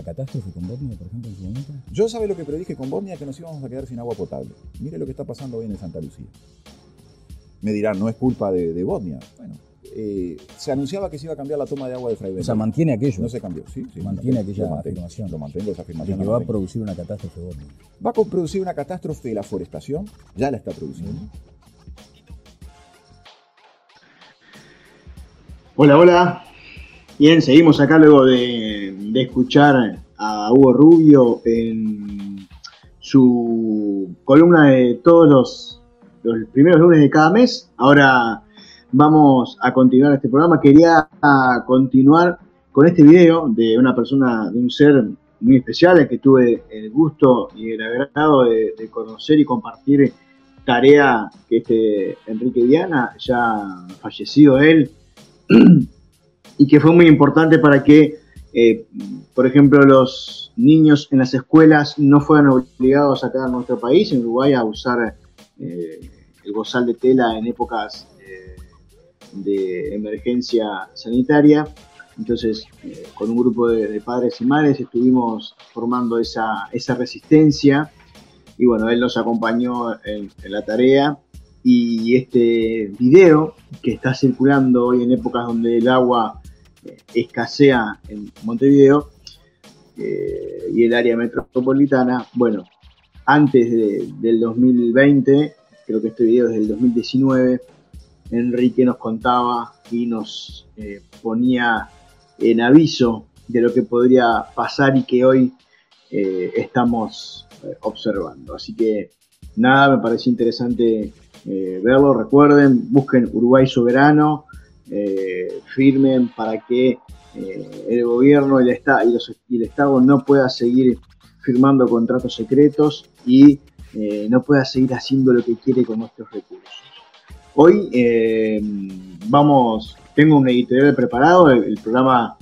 una catástrofe con Bosnia, por ejemplo, en su momento? Yo sabe lo que predije con Bosnia, que nos íbamos a quedar sin agua potable. Mire lo que está pasando hoy en Santa Lucía. Me dirán, no es culpa de, Bosnia. Bueno, eh, se anunciaba que se iba a cambiar la toma de agua de Fray O sea, mantiene aquello. No se cambió, sí. sí mantiene aquella afirmación. Lo mantengo, esa afirmación. que va a producir una catástrofe Bosnia. Va a producir una catástrofe la forestación, ya la está produciendo. Hola, hola. Bien, seguimos acá luego de, escuchar a Hugo Rubio en su columna de todos los, los primeros lunes de cada mes. Ahora vamos a continuar este programa. Quería continuar con este video de una persona, de un ser muy especial, que tuve el gusto y el agrado de, conocer y compartir tarea que este Enrique Diana, ya fallecido él, y que fue muy importante para que, eh, por ejemplo, los niños en las escuelas no fueran obligados acá en nuestro país, en Uruguay, a usar eh, el gozal de tela en épocas eh, de emergencia sanitaria. Entonces, con un grupo de, padres y madres estuvimos formando esa, esa, resistencia y bueno, él nos acompañó en la tarea y este video que está circulando hoy en épocas donde el agua escasea en Montevideo eh, y el área metropolitana. Bueno, antes del 2020, creo que este video es del 2019, Enrique nos contaba y nos eh, ponía en aviso de lo que podría pasar y que hoy eh, estamos observando. Así que nada, me pareció interesante verlo. Recuerden, busquen Uruguay Soberano eh, firmen para que eh, el gobierno y el, y, el Estado no pueda seguir firmando contratos secretos y eh, no pueda seguir haciendo lo que quiere con nuestros recursos. Hoy vamos, tengo un editorial preparado, el, programa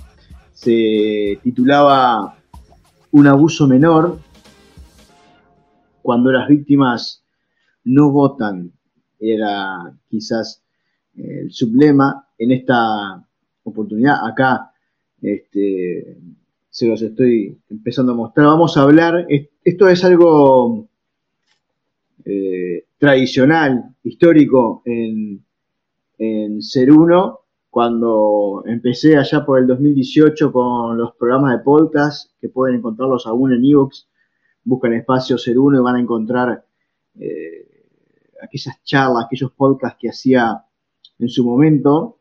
se titulaba Un abuso menor, cuando las víctimas no votan, era quizás el sublema en esta oportunidad. Acá este, se los estoy empezando a mostrar. Vamos a hablar, esto es algo eh, tradicional, histórico en, en Ser Uno. Cuando empecé allá por el 2018 con los programas de podcast, que pueden encontrarlos aún en Evox, buscan espacio Ser Uno y van a encontrar eh, aquellas charlas, aquellos podcasts que hacía en su momento.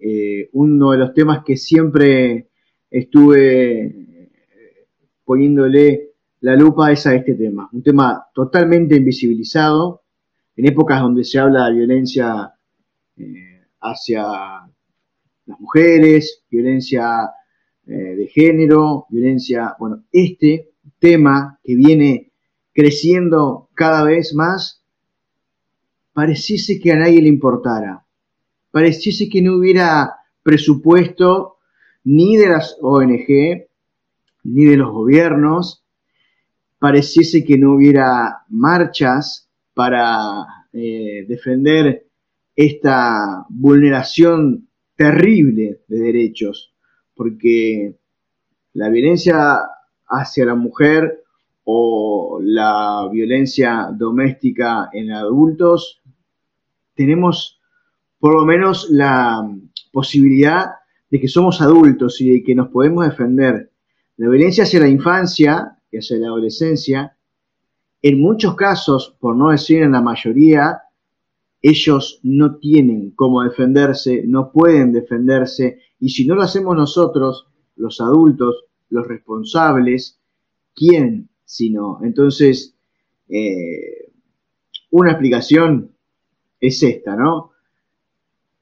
Eh, uno de los temas que siempre estuve eh, poniéndole la lupa es a este tema, un tema totalmente invisibilizado, en épocas donde se habla de violencia eh, hacia las mujeres, violencia de género, violencia, bueno, este tema que viene creciendo cada vez más, pareciese que a nadie le importara pareciese que no hubiera presupuesto ni de las ONG, ni de los gobiernos, pareciese que no hubiera marchas para eh, defender esta vulneración terrible de derechos, porque la violencia hacia la mujer o la violencia doméstica en adultos, tenemos por lo menos la posibilidad de que somos adultos y de que nos podemos defender. La violencia hacia la infancia y hacia la adolescencia, en muchos casos, por no decir en la mayoría, ellos no tienen cómo defenderse, no pueden defenderse, y si no lo hacemos nosotros, los adultos, los responsables, ¿quién si no? Entonces, eh, una explicación es esta, ¿no?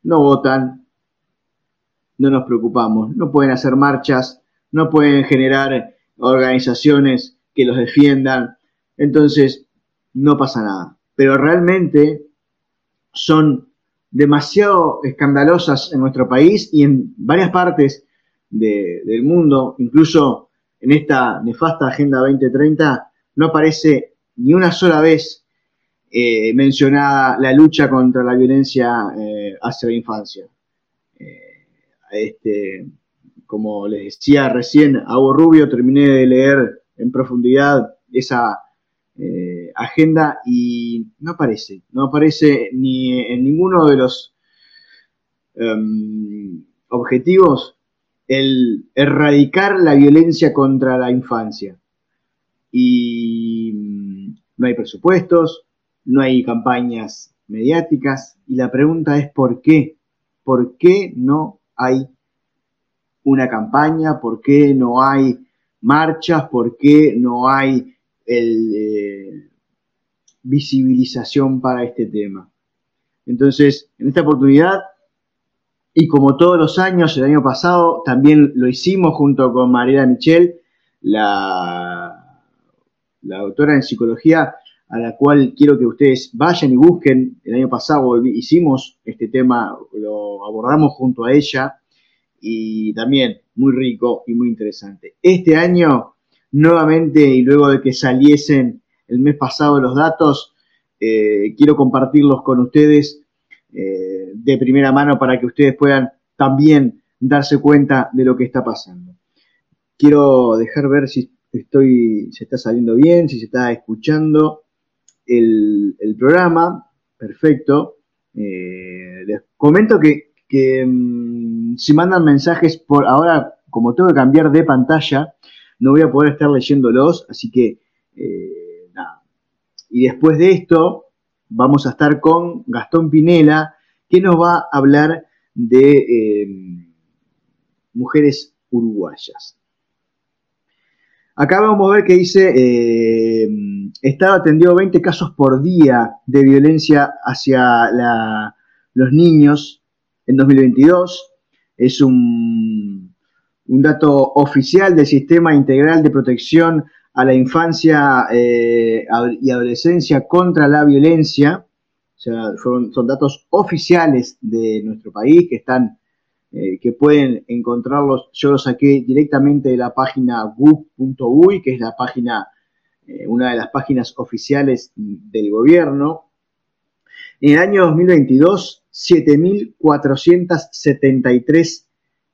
No votan, no nos preocupamos, no pueden hacer marchas, no pueden generar organizaciones que los defiendan, entonces no pasa nada. Pero realmente son demasiado escandalosas en nuestro país y en varias partes del mundo, incluso en esta nefasta Agenda 2030, no aparece ni una sola vez eh, mencionada la lucha contra la violencia eh, hacia la infancia. Eh, este, como les decía recién, Agua Rubio, terminé de leer en profundidad esa agenda y no aparece, no aparece ni en ninguno de los em, objetivos el erradicar la violencia contra la infancia. Y mm, no hay presupuestos, no hay campañas mediáticas y la pregunta es ¿por qué? ¿Por qué no hay una campaña? ¿Por qué no hay marchas? ¿Por qué no hay eh, visibilización para este tema? Entonces, en esta oportunidad, y como todos los años, el año pasado también lo hicimos junto con Mariela Michel, la, la doctora en psicología, a la cual quiero que ustedes vayan y busquen. El año pasado hicimos este tema, lo abordamos junto a ella y también muy rico y muy interesante. Este año, nuevamente, y luego de que saliesen el mes pasado los datos, eh, quiero compartirlos con ustedes eh, de primera mano para que ustedes puedan también darse cuenta de lo que está pasando. Quiero dejar ver si estoy, se está saliendo bien, si se está escuchando el, programa. Perfecto. Eh, les comento que, mm, si mandan mensajes por ahora, como tengo que cambiar de pantalla, no voy a poder estar leyéndolos, así que eh, nada. Y después de esto, vamos a estar con Gastón Pinela, que nos va a hablar de eh, mujeres uruguayas. Acá vamos a ver que dice, eh, Estado atendió 20 casos por día de violencia hacia los niños en 2022. Es un, dato oficial del Sistema Integral de Protección a la Infancia eh, y Adolescencia contra la Violencia. O sea, son datos oficiales de nuestro país que están eh, que pueden encontrarlos. Yo los saqué directamente de la página wub.uy, que es la página, eh, una de las páginas oficiales del gobierno. En el año 2022, 7.473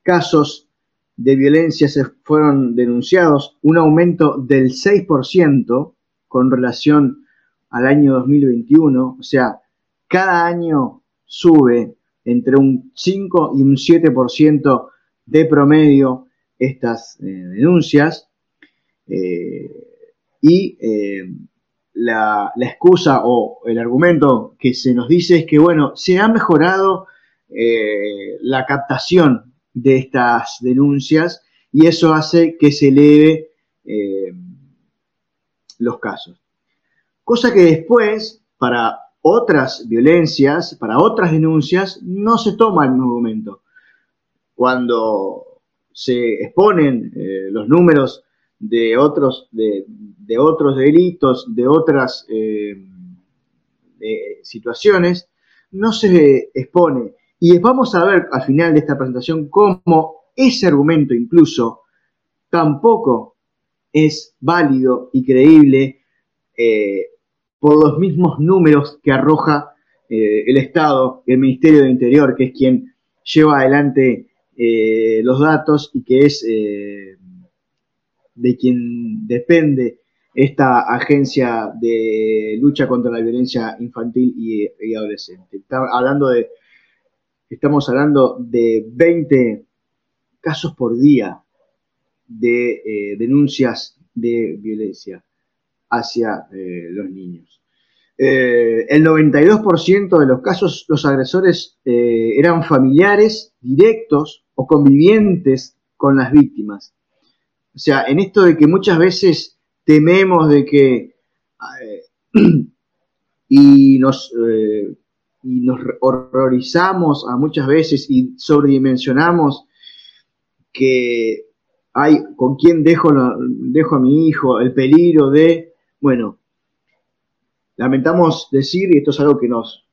casos de violencia se fueron denunciados, un aumento del 6% con relación al año 2021, o sea, cada año sube entre un 5 y un 7% de promedio estas eh, denuncias. Eh, y eh, la, excusa o el argumento que se nos dice es que, bueno, se ha mejorado la captación de estas denuncias y eso hace que se eleve los casos. Cosa que después, para otras violencias, para otras denuncias, no se toma el mismo momento. Cuando se exponen eh, los números de otros, de, otros delitos, de otras eh, situaciones, no se expone. Y vamos a ver al final de esta presentación cómo ese argumento incluso tampoco es válido y creíble eh, por los mismos números que arroja eh, el Estado, el Ministerio de Interior, que es quien lleva adelante eh, los datos y que es eh, de quien depende esta agencia de lucha contra la violencia infantil y, adolescente. estamos hablando de 20 casos por día de denuncias de violencia hacia eh, los niños. Eh, el 92% de los casos los agresores eh, eran familiares directos o convivientes con las víctimas. O sea, en esto de que muchas veces tememos de que y nos, y nos horrorizamos a muchas veces y sobredimensionamos que hay con quién dejo, dejo a mi hijo, el peligro de bueno, lamentamos decir, y esto es algo que nos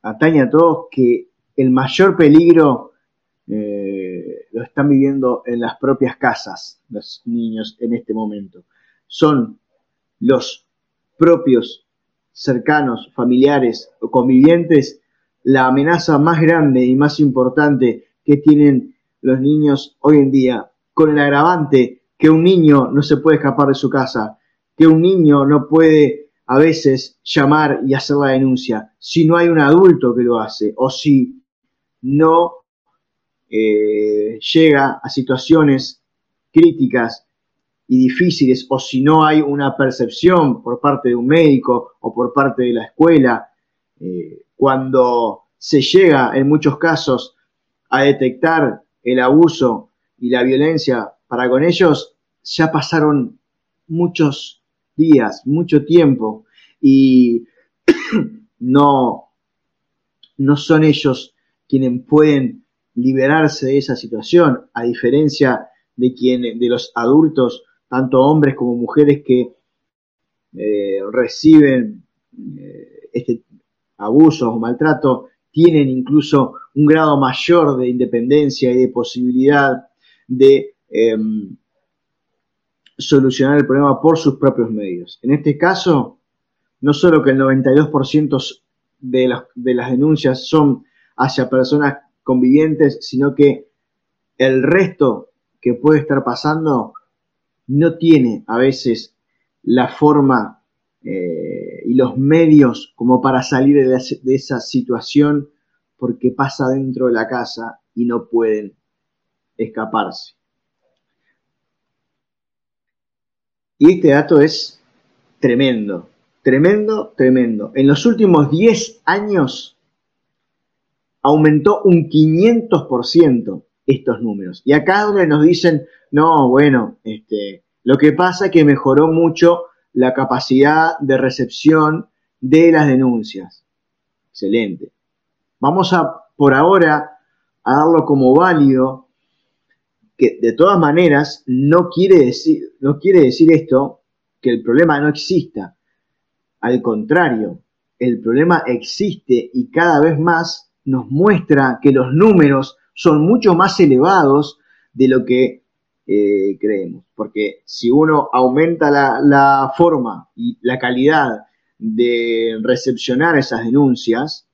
atañe a todos, que el mayor peligro eh, lo están viviendo en las propias casas los niños en este momento. Son los propios cercanos, familiares o convivientes la amenaza más grande y más importante que tienen los niños hoy en día, con el agravante que un niño no se puede escapar de su casa, que un niño no puede a veces llamar y hacer la denuncia, si no hay un adulto que lo hace, o si no eh, llega a situaciones críticas y difíciles, o si no hay una percepción por parte de un médico o por parte de la escuela, eh, cuando se llega en muchos casos a detectar el abuso y la violencia para con ellos, ya pasaron muchos días, mucho tiempo y no, no son ellos quienes pueden liberarse de esa situación, a diferencia de, quien, de los adultos, tanto hombres como mujeres que eh, reciben eh, este abuso o maltrato, tienen incluso un grado mayor de independencia y de posibilidad de em, solucionar el problema por sus propios medios. En este caso, no solo que el 92% de de las denuncias son hacia personas convivientes, sino que el resto que puede estar pasando no tiene a veces la forma eh, y los medios como para salir de, de esa situación porque pasa dentro de la casa y no pueden escaparse. Y este dato es tremendo, tremendo, tremendo. En los últimos 10 años aumentó un 500% estos números. Y acá donde nos dicen, no, bueno, este, lo que pasa es que mejoró mucho la capacidad de recepción de las denuncias. Excelente. Vamos a, por ahora, a darlo como válido, de todas maneras no quiere decir, no quiere decir esto que el problema no exista. Al contrario, el problema existe y cada vez más nos muestra que los números son mucho más elevados de lo que eh, creemos. Porque si uno aumenta la, la forma y la calidad de recepcionar esas denuncias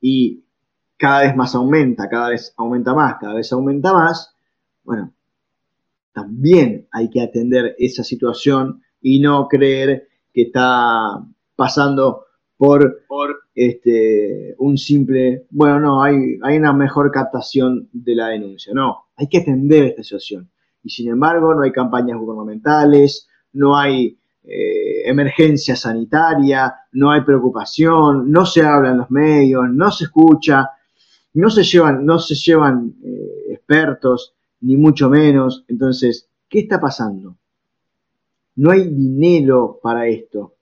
y cada vez más aumenta, cada vez aumenta más, cada vez aumenta más, bueno, también hay que atender esa situación y no creer que está pasando por, este, un simple, bueno, no, hay, hay una mejor captación de la denuncia. No, hay que atender esta situación. Y sin embargo, no hay campañas gubernamentales, no hay eh, emergencia sanitaria, no hay preocupación, no se habla en los medios, no se escucha, no se llevan, no se llevan eh, expertos, ni mucho menos. Entonces, ¿qué está pasando? No hay dinero para esto.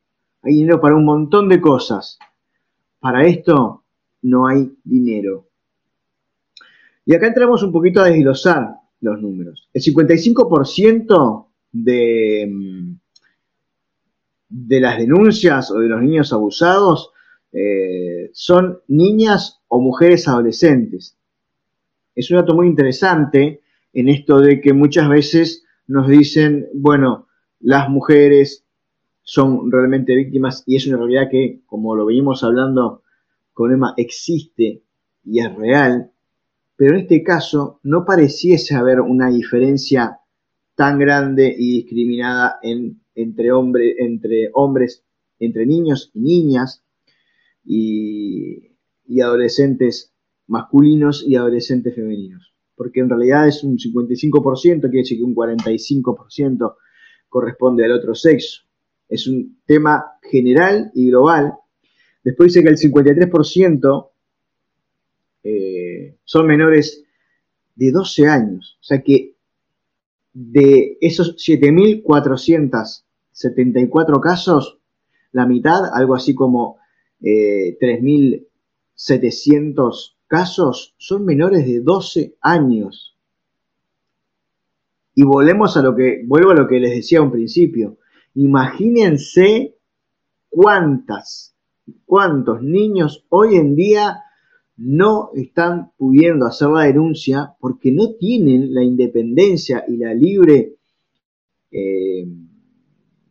Hay dinero para un montón de cosas. Para esto no hay dinero. Y acá entramos un poquito a desglosar los números. El 55% de, mm, de las denuncias o de los niños abusados eh, son niñas o mujeres adolescentes. Es un dato muy interesante en esto de que muchas veces nos dicen, bueno, las mujeres son realmente víctimas y es una realidad que, como lo venimos hablando con Emma, existe y es real, pero en este caso no pareciese haber una diferencia tan grande y discriminada en, entre, entre hombres, entre niños y niñas y, adolescentes masculinos y adolescentes femeninos. Porque en realidad es un 55%, quiere decir que un 45% corresponde al otro sexo es un tema general y global. Después dice que el 53% eh, son menores de 12 años. O sea que de esos 7.474 casos, la mitad, algo así como 3.700 eh, casos, son menores de 12 años. Y volvemos a lo que, vuelvo a lo que les decía un principio. Imagínense cuántas, cuántos niños hoy en día no están pudiendo hacer la denuncia porque no tienen la independencia y la libre eh,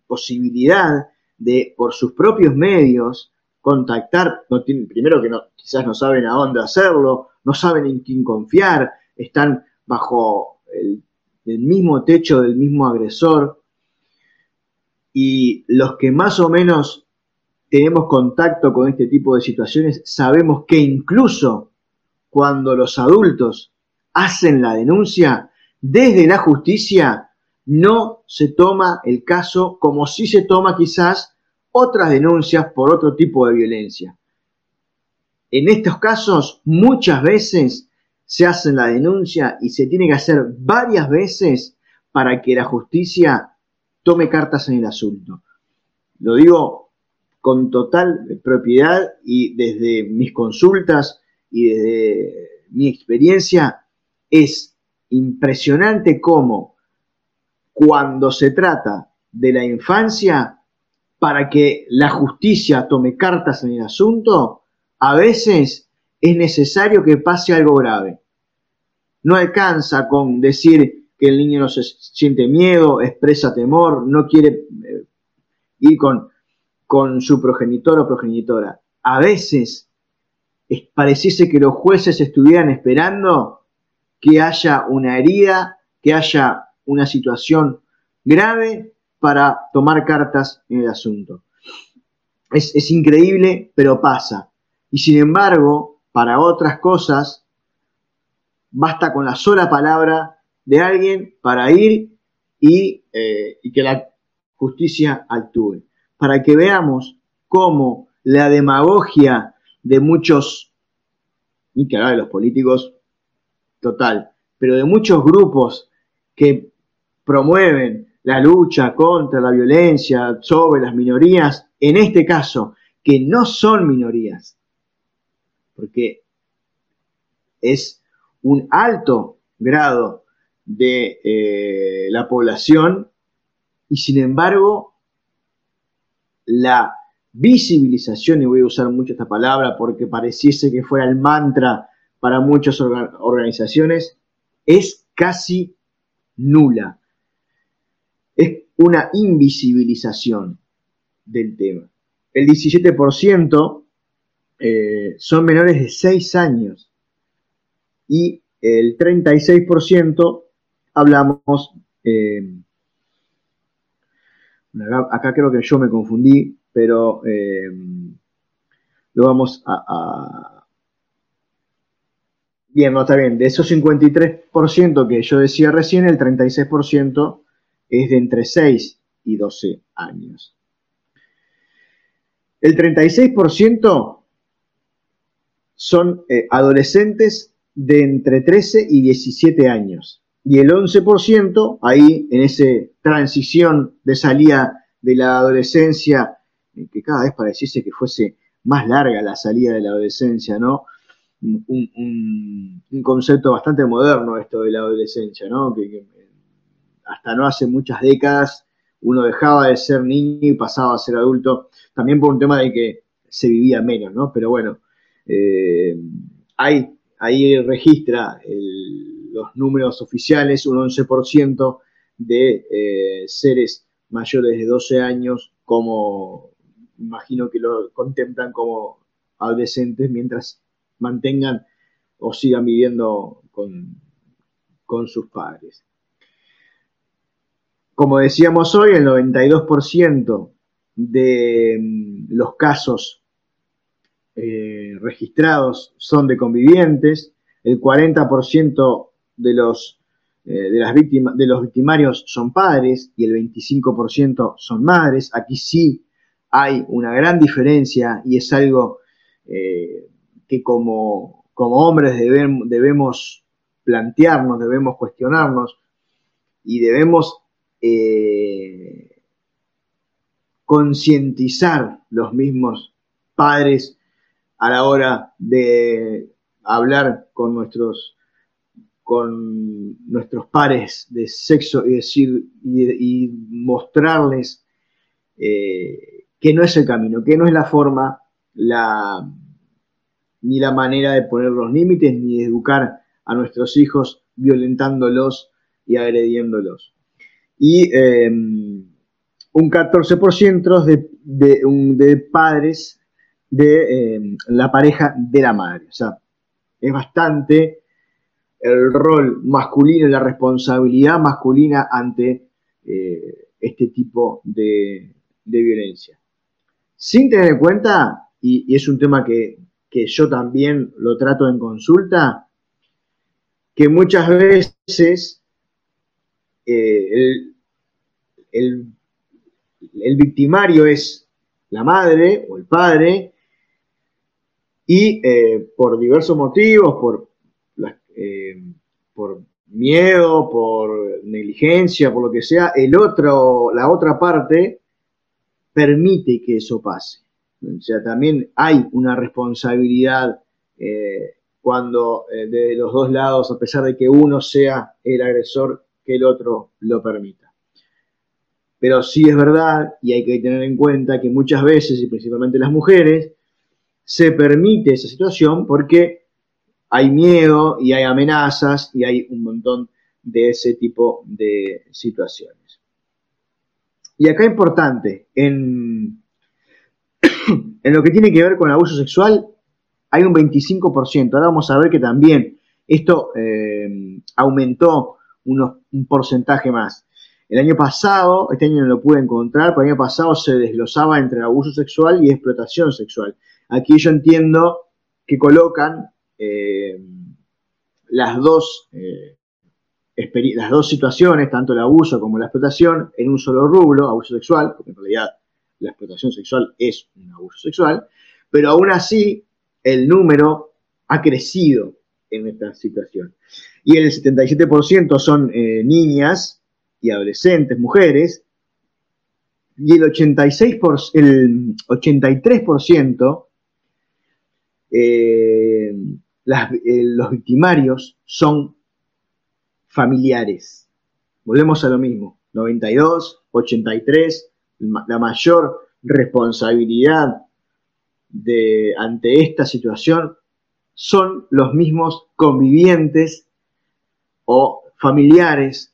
posibilidad de, por sus propios medios, contactar, no tienen, primero que no, quizás no saben a dónde hacerlo, no saben en quién confiar, están bajo el, el mismo techo del mismo agresor. Y los que más o menos tenemos contacto con este tipo de situaciones, sabemos que incluso cuando los adultos hacen la denuncia, desde la justicia no se toma el caso como si se toma quizás otras denuncias por otro tipo de violencia. En estos casos muchas veces se hace la denuncia y se tiene que hacer varias veces para que la justicia tome cartas en el asunto. Lo digo con total propiedad y desde mis consultas y desde mi experiencia es impresionante cómo cuando se trata de la infancia, para que la justicia tome cartas en el asunto, a veces es necesario que pase algo grave. No alcanza con decir que el niño no se siente miedo, expresa temor, no quiere eh, ir con, con su progenitor o progenitora. A veces pareciese que los jueces estuvieran esperando que haya una herida, que haya una situación grave para tomar cartas en el asunto. Es, es, increíble, pero pasa. Y sin embargo, para otras cosas, basta con la sola palabra de alguien para ir y, eh, y que la justicia actúe. Para que veamos cómo la demagogia de muchos, ni que hablar de los políticos, total, pero de muchos grupos que promueven la lucha contra la violencia sobre las minorías, en este caso, que no son minorías, porque es un alto grado de eh, la población y sin embargo la visibilización, y voy a usar mucho esta palabra porque pareciese que fuera el mantra para muchas organizaciones, es casi nula. Una invisibilización del tema. El 17% eh, son menores de 6 años y el 36% hablamos, eh, acá creo que yo me confundí, pero eh, lo vamos a, Bien, no está bien. De esos 53% que yo decía recién, el 36% es de entre 6 y 12 años. El 36% son eh, adolescentes de entre 13 y 17 años. Y el 11%, ahí en esa transición de salida de la adolescencia, que cada vez pareciese que fuese más larga la salida de la adolescencia, ¿no? un, concepto bastante moderno esto de la adolescencia, ¿no? Que, hasta no hace muchas décadas uno dejaba de ser niño y pasaba a ser adulto, también por un tema de que se vivía menos, ¿no? Pero bueno, eh, ahí registra los números oficiales, un 11% de eh, seres mayores de 12 años, como imagino que lo contemplan como adolescentes, mientras mantengan o sigan viviendo con sus padres. Como decíamos hoy, el 92% de mm, los casos eh, registrados son de convivientes, el 40% de los, eh, de, las víctimas, de los victimarios son padres y el 25% son madres. Aquí sí hay una gran diferencia y es algo eh, que como, hombres debemos, plantearnos, debemos cuestionarnos y debemos eh, concientizar los mismos padres a la hora de hablar con nuestros con nuestros pares de sexo y decir y, mostrarles eh, que no es el camino, que no es la forma, la, ni la manera de poner los límites, ni de educar a nuestros hijos violentándolos y agrediéndolos. Y em, un 14% de, de, de, padres de eh, la pareja de la madre. O sea, es bastante el rol masculino y la responsabilidad masculina ante eh, este tipo de, violencia. Sin tener en cuenta, y, es un tema que, yo también lo trato en consulta, que muchas veces eh, el, victimario es la madre o el padre y eh, por diversos motivos, por, por miedo, por negligencia, por lo que sea, el otro, la otra parte permite que eso pase. O sea, también hay una responsabilidad eh, cuando eh, de los dos lados, a pesar de que uno sea el agresor, que el otro lo permita. Pero sí es verdad, y hay que tener en cuenta que muchas veces, y principalmente las mujeres, se permite esa situación porque hay miedo y hay amenazas y hay un montón de ese tipo de situaciones. Y acá importante, en, en lo que tiene que ver con el abuso sexual, hay un 25%. Ahora vamos a ver que también esto eh, aumentó un porcentaje más. El año pasado, este año no lo pude encontrar, pero el año pasado se desglosaba entre abuso sexual y explotación sexual. Aquí yo entiendo que colocan eh, las, dos, eh, las dos situaciones, tanto el abuso como la explotación, en un solo rublo, abuso sexual, porque en realidad la explotación sexual es un abuso sexual, pero aún así el número ha crecido en esta situación. Y el 77% son eh, niñas y adolescentes, mujeres, y el, 86 el 83% eh, eh, los victimarios son familiares. Volvemos a lo mismo. 92, 83, la mayor responsabilidad de, ante esta situación son los mismos convivientes o familiares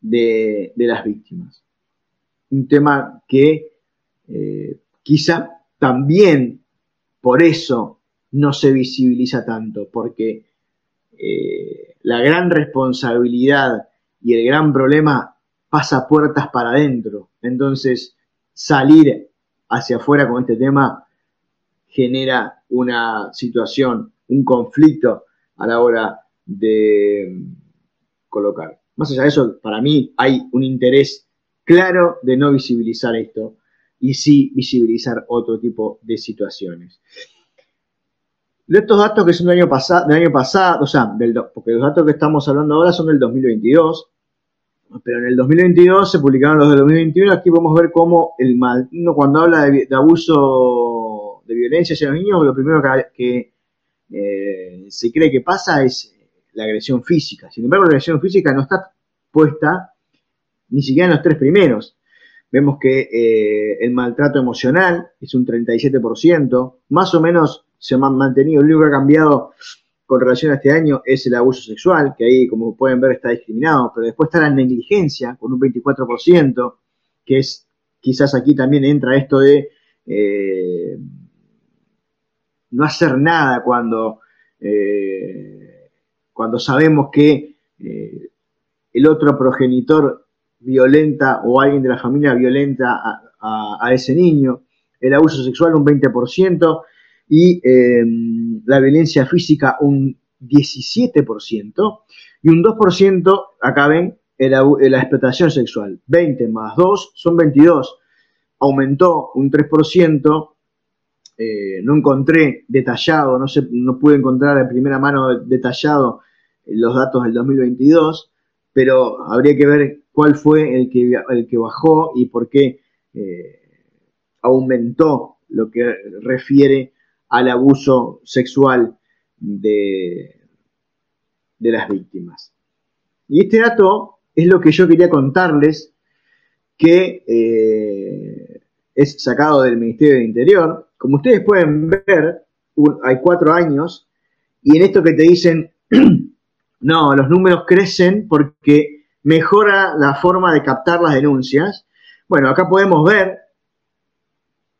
de, las víctimas. Un tema que eh, quizá también por eso no se visibiliza tanto, porque eh, la gran responsabilidad y el gran problema pasa puertas para adentro. Entonces, salir hacia afuera con este tema genera una situación, un conflicto a la hora de colocar. Más allá de eso, para mí hay un interés claro de no visibilizar esto y sí visibilizar otro tipo de situaciones. Estos datos que son del año, pasado, del año pasado, o sea, porque los datos que estamos hablando ahora son del 2022, pero en el 2022 se publicaron los del 2021. Aquí podemos ver cómo el mal, cuando habla de, abuso de violencia hacia los niños, lo primero que, eh, se cree que pasa es la agresión física. Sin embargo, la agresión física no está puesta ni siquiera en los tres primeros. Vemos que eh, el maltrato emocional es un 37%, más o menos se ha mantenido. Lo único que ha cambiado con relación a este año es el abuso sexual, que ahí, como pueden ver, está discriminado, pero después está la negligencia con un 24%, que es quizás aquí también entra esto de eh, no hacer nada cuando, eh, sabemos que eh, el otro progenitor violenta o alguien de la familia violenta a ese niño, el abuso sexual un 20%, y em, la violencia física un 17% y un 2% acá ven la, explotación sexual. 20 más 2 son 22. Aumentó un 3%. Eh, no encontré detallado, no, no pude encontrar de primera mano detallado los datos del 2022, pero habría que ver cuál fue el que, el que bajó y por qué eh, aumentó lo que refiere al abuso sexual de, de las víctimas. Y este dato es lo que yo quería contarles, que eh, es sacado del Ministerio del Interior. Como ustedes pueden ver, hay cuatro años, y en esto que te dicen, no, los números crecen porque mejora la forma de captar las denuncias. Bueno, acá podemos ver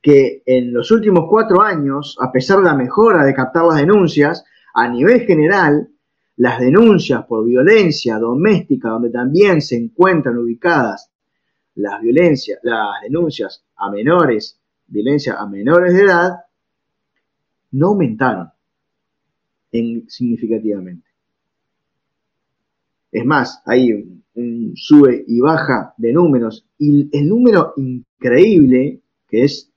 que en los últimos cuatro años, a pesar de la mejora de captar las denuncias, a nivel general, las denuncias por violencia doméstica, donde también se encuentran ubicadas las violencias, las denuncias a menores, violencia a menores de edad, no aumentaron significativamente. Es más, hay un, sube y baja de números y el número increíble, que es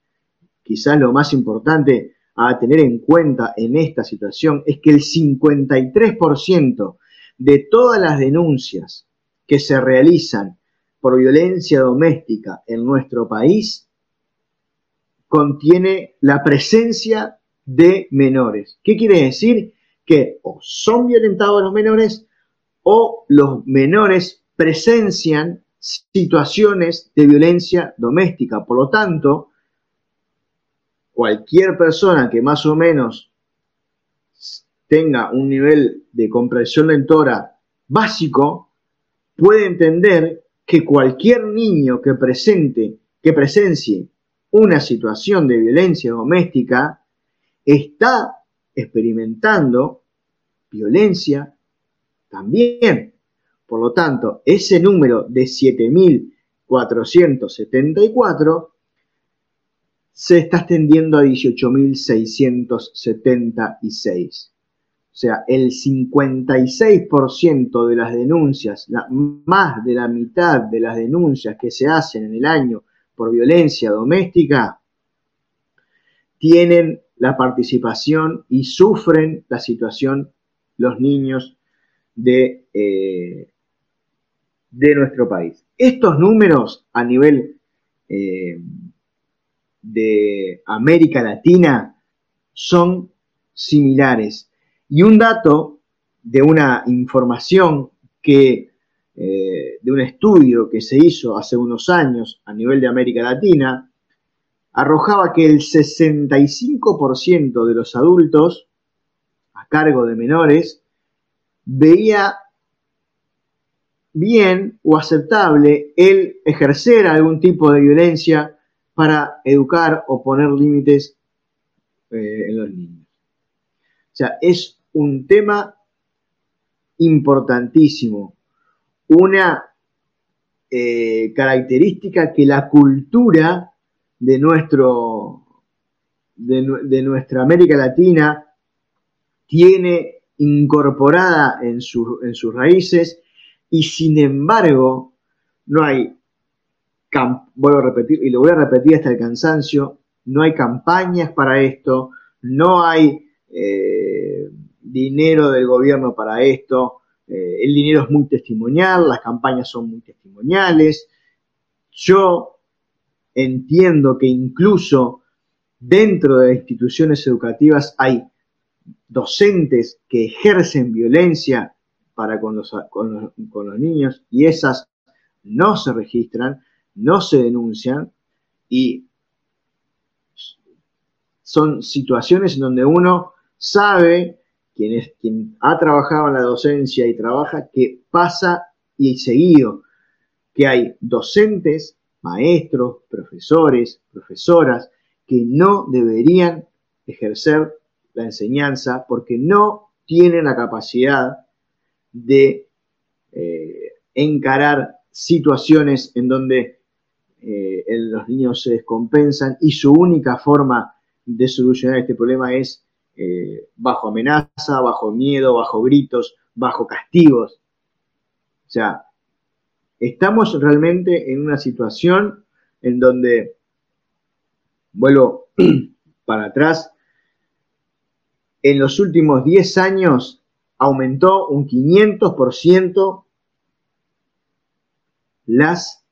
quizás lo más importante a tener en cuenta en esta situación, es que el 53% de todas las denuncias que se realizan por violencia doméstica en nuestro país contiene la presencia de menores. ¿Qué quiere decir? Que o son violentados los menores o los menores presencian situaciones de violencia doméstica. Por lo tanto, cualquier persona que más o menos tenga un nivel de comprensión lectora básico puede entender que cualquier niño que presente, que presencie una situación de violencia doméstica está experimentando violencia también. Por lo tanto, ese número de 7.474 se está extendiendo a 18.676. O sea, el 56% de las denuncias, más de la mitad de las denuncias que se hacen en el año por violencia doméstica, tienen la participación y sufren la situación los niños de, eh, de nuestro país. Estos números a nivel eh, de América Latina son similares. Y un dato de una información que, eh, de un estudio que se hizo hace unos años a nivel de América Latina, arrojaba que el 65% de los adultos a cargo de menores veía bien o aceptable el ejercer algún tipo de violencia para educar o poner límites eh, en los niños. O sea, es un tema importantísimo, una eh, característica que la cultura de, nuestro, de, nuestra América Latina tiene incorporada en, en sus raíces y sin embargo no hay vuelvo a repetir, y lo voy a repetir hasta el cansancio, no hay campañas para esto, no hay eh, dinero del gobierno para esto, eh, el dinero es muy testimonial, las campañas son muy testimoniales. Yo entiendo que incluso dentro de instituciones educativas hay docentes que ejercen violencia para con los, con los niños y esas no se registran no se denuncian y son situaciones en donde uno sabe, quien, es, ha trabajado en la docencia y trabaja, que pasa y seguido, que hay docentes, maestros, profesores, profesoras, que no deberían ejercer la enseñanza porque no tienen la capacidad de eh, encarar situaciones en donde eh, los niños se descompensan y su única forma de solucionar este problema es eh, bajo amenaza, bajo miedo, bajo gritos, bajo castigos. O sea, estamos realmente en una situación en donde, vuelvo para atrás, en los últimos 10 años aumentó un 500% las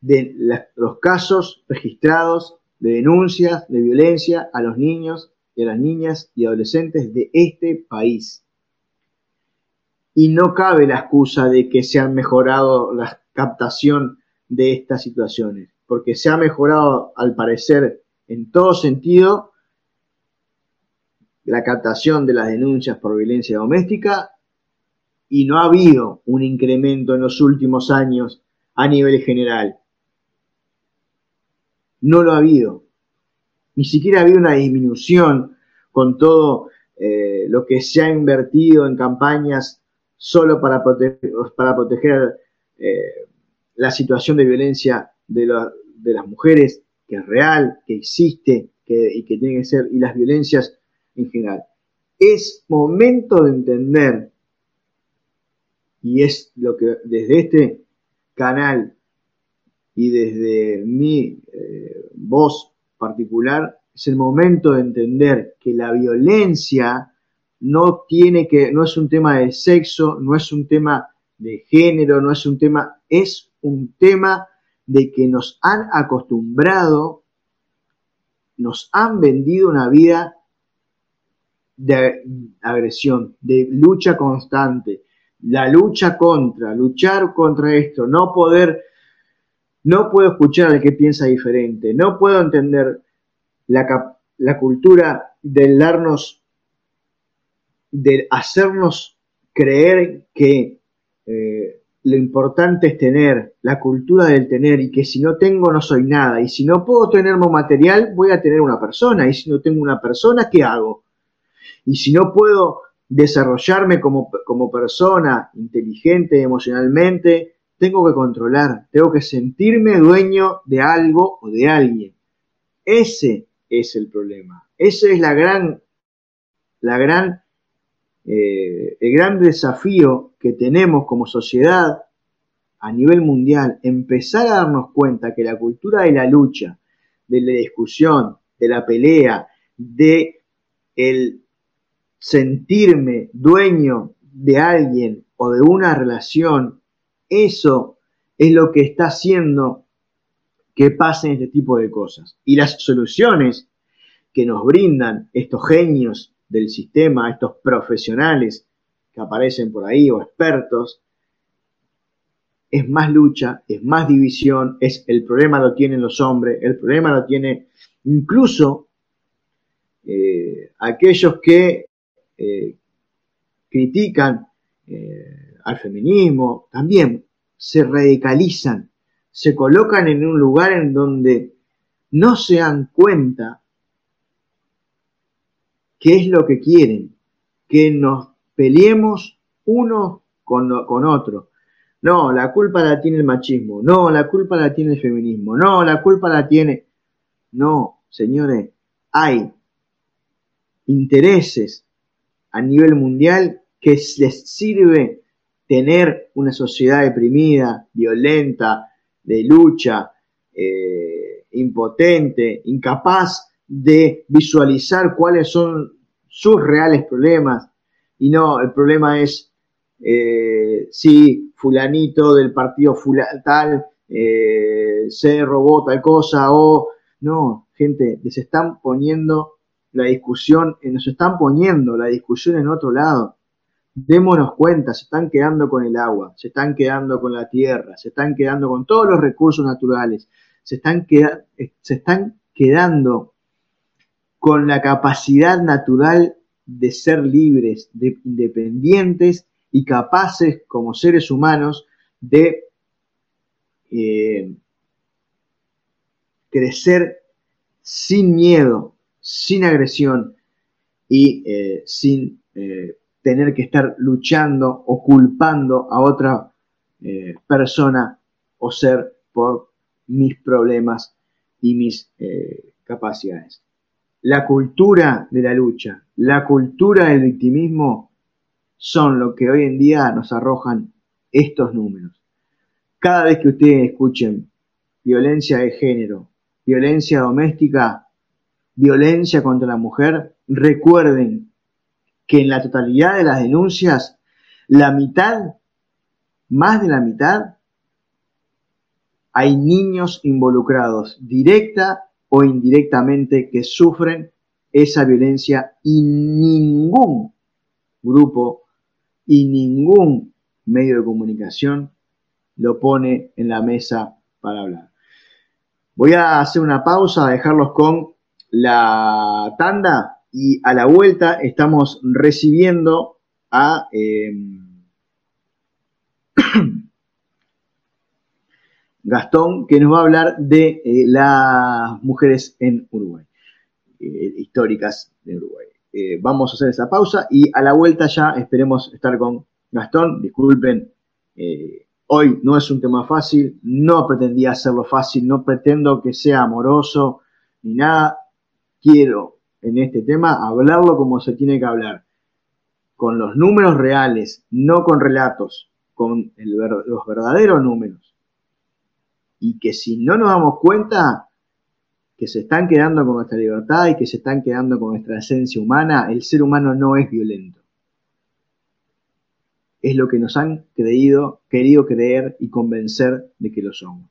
de los casos registrados de denuncias de violencia a los niños a las niñas y adolescentes de este país. Y no cabe la excusa de que se han mejorado la captación de estas situaciones, porque se ha mejorado al parecer en todo sentido la captación de las denuncias por violencia doméstica y no ha habido un incremento en los últimos años a nivel general no lo ha habido. Ni siquiera ha habido una disminución con todo eh, lo que se ha invertido en campañas solo para, para proteger eh, la situación de violencia de, las mujeres, que es real, que existe y que tiene que ser, y las violencias en general. Es momento de entender, y es lo que desde este canal y desde mi eh, voz particular, es el momento de entender que la violencia no tiene que, no es un tema de sexo, no es un tema de género, no es un tema, es un tema de que nos han acostumbrado, nos han vendido una vida de agresión, de lucha constante, la lucha contra, luchar contra esto, no poder, no puedo escuchar al que piensa diferente, no puedo entender la, cultura del darnos, de hacernos creer que eh, lo importante es tener, la cultura del tener y que si no tengo no soy nada. Y si no puedo tener material voy a tener una persona. Y si no tengo una persona, ¿qué hago? Y si no puedo desarrollarme como persona inteligente emocionalmente, tengo que controlar, tengo que sentirme dueño de algo o de alguien. Ese es el problema. Ese es la gran, la gran, eh, el gran desafío que tenemos como sociedad a nivel mundial. Empezar a darnos cuenta que la cultura de la lucha, de la discusión, de la pelea, de el sentirme dueño de alguien o de una relación, eso es lo que está haciendo que pasen este tipo de cosas. Y las soluciones que nos brindan estos genios del sistema, estos profesionales que aparecen por ahí o expertos, es más lucha, es más división, es el problema lo tienen los hombres, el problema lo tiene incluso eh, aquellos que eh, critican eh, al feminismo, también se radicalizan se colocan en un lugar en donde no se dan cuenta qué es lo que quieren, que nos peleemos uno con, con otro. No, la culpa la tiene el machismo, no, la culpa la tiene el feminismo, no, la culpa la tiene... No, señores, hay intereses a nivel mundial que les sirve tener una sociedad deprimida, violenta, de lucha, eh, impotente, incapaz de visualizar cuáles son sus reales problemas. Y no, el problema es eh, si fulanito del partido tal eh, se robó tal cosa o no, gente, les están poniendo la discusión, nos están poniendo la discusión en otro lado démonos cuenta, se están quedando con el agua, se están quedando con la tierra, se están quedando con todos los recursos naturales, se están, eh, se están quedando con la capacidad natural de ser libres, de independientes y capaces como seres humanos de eh, crecer sin miedo, sin agresión y eh, sin tener que estar luchando o culpando a otra eh, persona o ser por mis problemas y mis eh, capacidades. La cultura de la lucha, la cultura del victimismo son lo que hoy en día nos arrojan estos números. Cada vez que ustedes escuchen violencia de género, violencia doméstica, violencia contra la mujer, recuerden que en la totalidad de las denuncias, la mitad, más de la mitad, hay niños involucrados directa o indirectamente que sufren esa violencia y ningún grupo y ningún medio de comunicación lo pone en la mesa para hablar. Voy a hacer una pausa, a dejarlos con la tanda y a la vuelta estamos recibiendo a em, Gastón, que nos va a hablar de eh, las mujeres en Uruguay. eh, históricas de Uruguay. Eh, vamos a hacer esa pausa y a la vuelta ya esperemos estar con Gastón. Disculpen, hoy no es un tema fácil, no pretendía hacerlo fácil, no pretendo que sea amoroso ni nada. Quiero en este tema hablarlo como se tiene que hablar, con los números reales, no con relatos, con los verdaderos números. Y que si no nos damos cuenta, que se están quedando con nuestra libertad y que se están quedando con nuestra esencia humana, el ser humano no es violento. Es lo que nos han creído, querido creer y convencer de que lo somos.